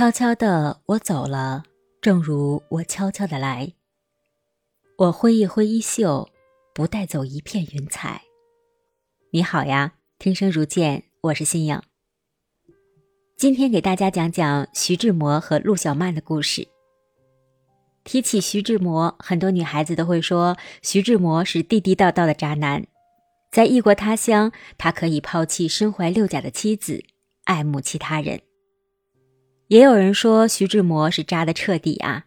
悄悄的我走了，正如我悄悄的来。我挥一挥衣袖，不带走一片云彩。你好呀，听声如见，我是新颖。今天给大家讲讲徐志摩和陆小曼的故事。提起徐志摩，很多女孩子都会说徐志摩是地地道道的渣男。在异国他乡，他可以抛弃身怀六甲的妻子，爱慕其他人。也有人说徐志摩是渣的彻底啊，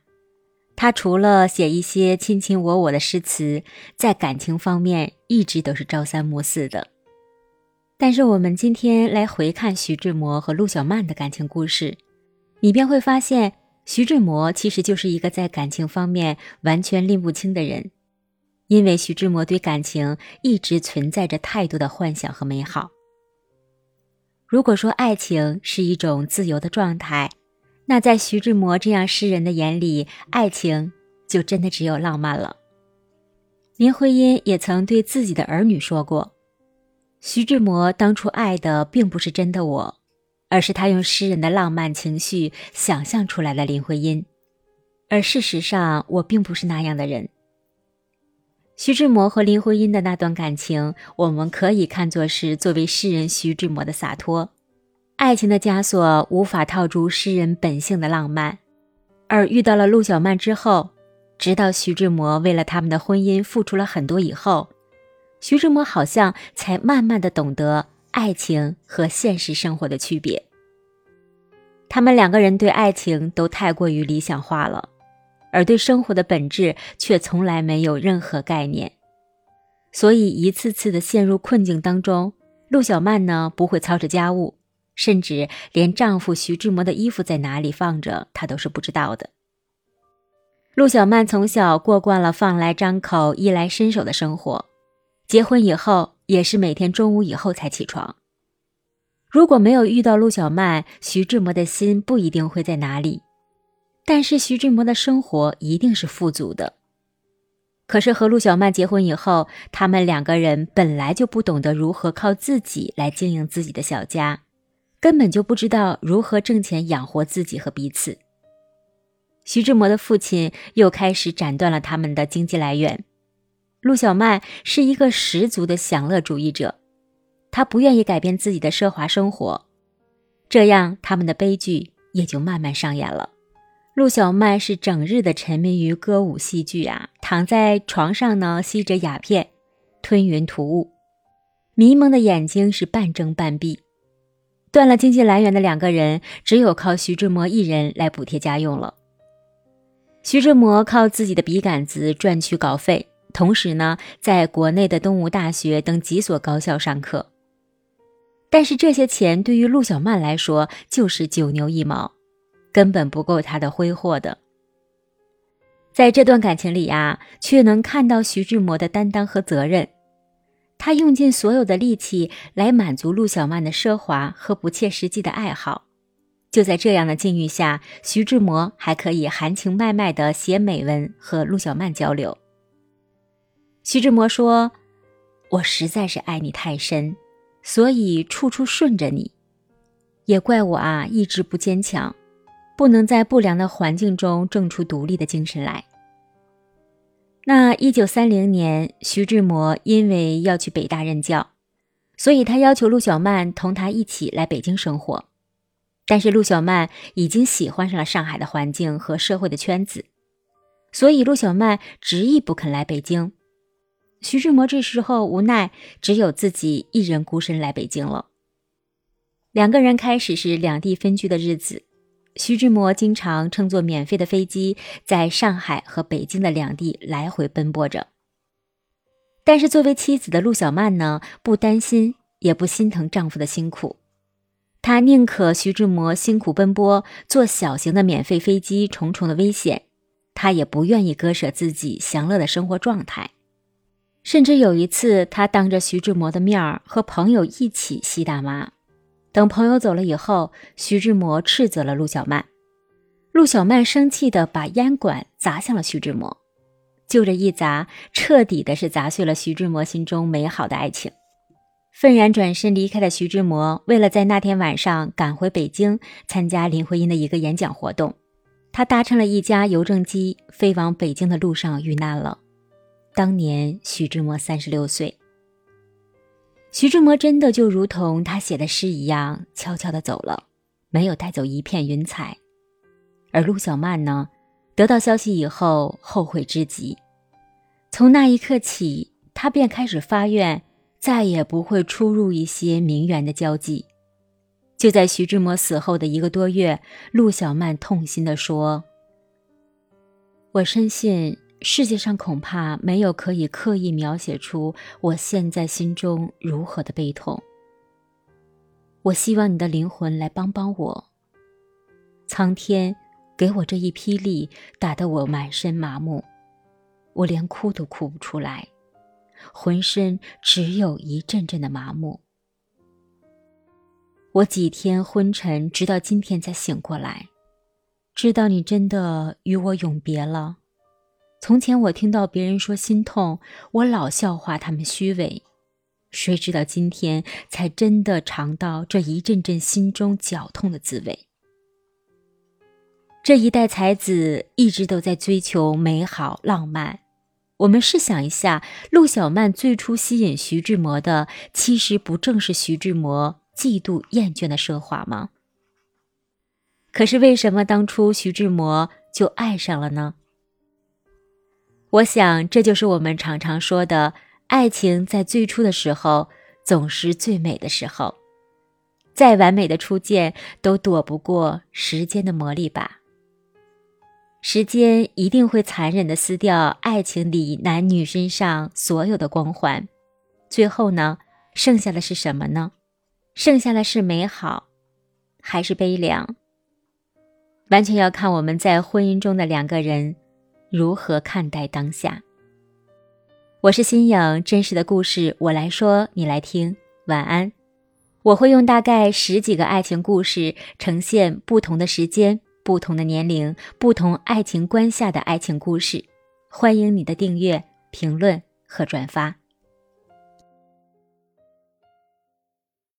他除了写一些卿卿我我的诗词，在感情方面一直都是朝三暮四的。但是我们今天来回看徐志摩和陆小曼的感情故事，你便会发现，徐志摩其实就是一个在感情方面完全拎不清的人。因为徐志摩对感情一直存在着太多的幻想和美好。如果说爱情是一种自由的状态，那在徐志摩这样诗人的眼里，爱情就真的只有浪漫了。林徽因也曾对自己的儿女说过：“徐志摩当初爱的并不是真的我，而是他用诗人的浪漫情绪想象出来的林徽因。而事实上，我并不是那样的人。”徐志摩和林徽因的那段感情，我们可以看作是作为诗人徐志摩的洒脱。爱情的枷锁无法套住诗人本性的浪漫，而遇到了陆小曼之后，直到徐志摩为了他们的婚姻付出了很多以后，徐志摩好像才慢慢的懂得爱情和现实生活的区别。他们两个人对爱情都太过于理想化了。而对生活的本质却从来没有任何概念，所以一次次的陷入困境当中。陆小曼呢，不会操持家务，甚至连丈夫徐志摩的衣服在哪里放着，她都是不知道的。陆小曼从小过惯了饭来张口、衣来伸手的生活，结婚以后也是每天中午以后才起床。如果没有遇到陆小曼，徐志摩的心不一定会在哪里。但是徐志摩的生活一定是富足的。可是和陆小曼结婚以后，他们两个人本来就不懂得如何靠自己来经营自己的小家，根本就不知道如何挣钱养活自己和彼此。徐志摩的父亲又开始斩断了他们的经济来源。陆小曼是一个十足的享乐主义者，她不愿意改变自己的奢华生活，这样他们的悲剧也就慢慢上演了。陆小曼是整日的沉迷于歌舞戏剧啊，躺在床上呢，吸着鸦片，吞云吐雾，迷蒙的眼睛是半睁半闭。断了经济来源的两个人，只有靠徐志摩一人来补贴家用了。徐志摩靠自己的笔杆子赚取稿费，同时呢，在国内的东吴大学等几所高校上课。但是这些钱对于陆小曼来说就是九牛一毛。根本不够他的挥霍的。在这段感情里呀，却能看到徐志摩的担当和责任。他用尽所有的力气来满足陆小曼的奢华和不切实际的爱好。就在这样的境遇下，徐志摩还可以含情脉脉地写美文和陆小曼交流。徐志摩说：“我实在是爱你太深，所以处处顺着你。也怪我啊，意志不坚强。”不能在不良的环境中挣出独立的精神来。那一九三零年，徐志摩因为要去北大任教，所以他要求陆小曼同他一起来北京生活。但是陆小曼已经喜欢上了上海的环境和社会的圈子，所以陆小曼执意不肯来北京。徐志摩这时候无奈，只有自己一人孤身来北京了。两个人开始是两地分居的日子。徐志摩经常乘坐免费的飞机，在上海和北京的两地来回奔波着。但是，作为妻子的陆小曼呢，不担心，也不心疼丈夫的辛苦。她宁可徐志摩辛苦奔波，坐小型的免费飞机，重重的危险，她也不愿意割舍自己享乐的生活状态。甚至有一次，她当着徐志摩的面儿和朋友一起吸大麻。等朋友走了以后，徐志摩斥责了陆小曼，陆小曼生气的把烟管砸向了徐志摩，就这一砸，彻底的是砸碎了徐志摩心中美好的爱情。愤然转身离开的徐志摩。为了在那天晚上赶回北京参加林徽因的一个演讲活动，他搭乘了一架邮政机飞往北京的路上遇难了。当年徐志摩三十六岁。徐志摩真的就如同他写的诗一样，悄悄地走了，没有带走一片云彩。而陆小曼呢，得到消息以后后悔之极，从那一刻起，他便开始发愿，再也不会出入一些名媛的交际。就在徐志摩死后的一个多月，陆小曼痛心地说：“我深信。”世界上恐怕没有可以刻意描写出我现在心中如何的悲痛。我希望你的灵魂来帮帮我。苍天给我这一霹雳，打得我满身麻木，我连哭都哭不出来，浑身只有一阵阵的麻木。我几天昏沉，直到今天才醒过来，知道你真的与我永别了。从前我听到别人说心痛，我老笑话他们虚伪。谁知道今天才真的尝到这一阵阵心中绞痛的滋味。这一代才子一直都在追求美好浪漫。我们试想一下，陆小曼最初吸引徐志摩的，其实不正是徐志摩嫉妒厌倦的奢华吗？可是为什么当初徐志摩就爱上了呢？我想，这就是我们常常说的，爱情在最初的时候总是最美的时候，再完美的初见都躲不过时间的磨砺吧。时间一定会残忍的撕掉爱情里男女身上所有的光环，最后呢，剩下的是什么呢？剩下的是美好，还是悲凉？完全要看我们在婚姻中的两个人。如何看待当下？我是新颖，真实的故事我来说，你来听。晚安。我会用大概十几个爱情故事，呈现不同的时间、不同的年龄、不同爱情观下的爱情故事。欢迎你的订阅、评论和转发。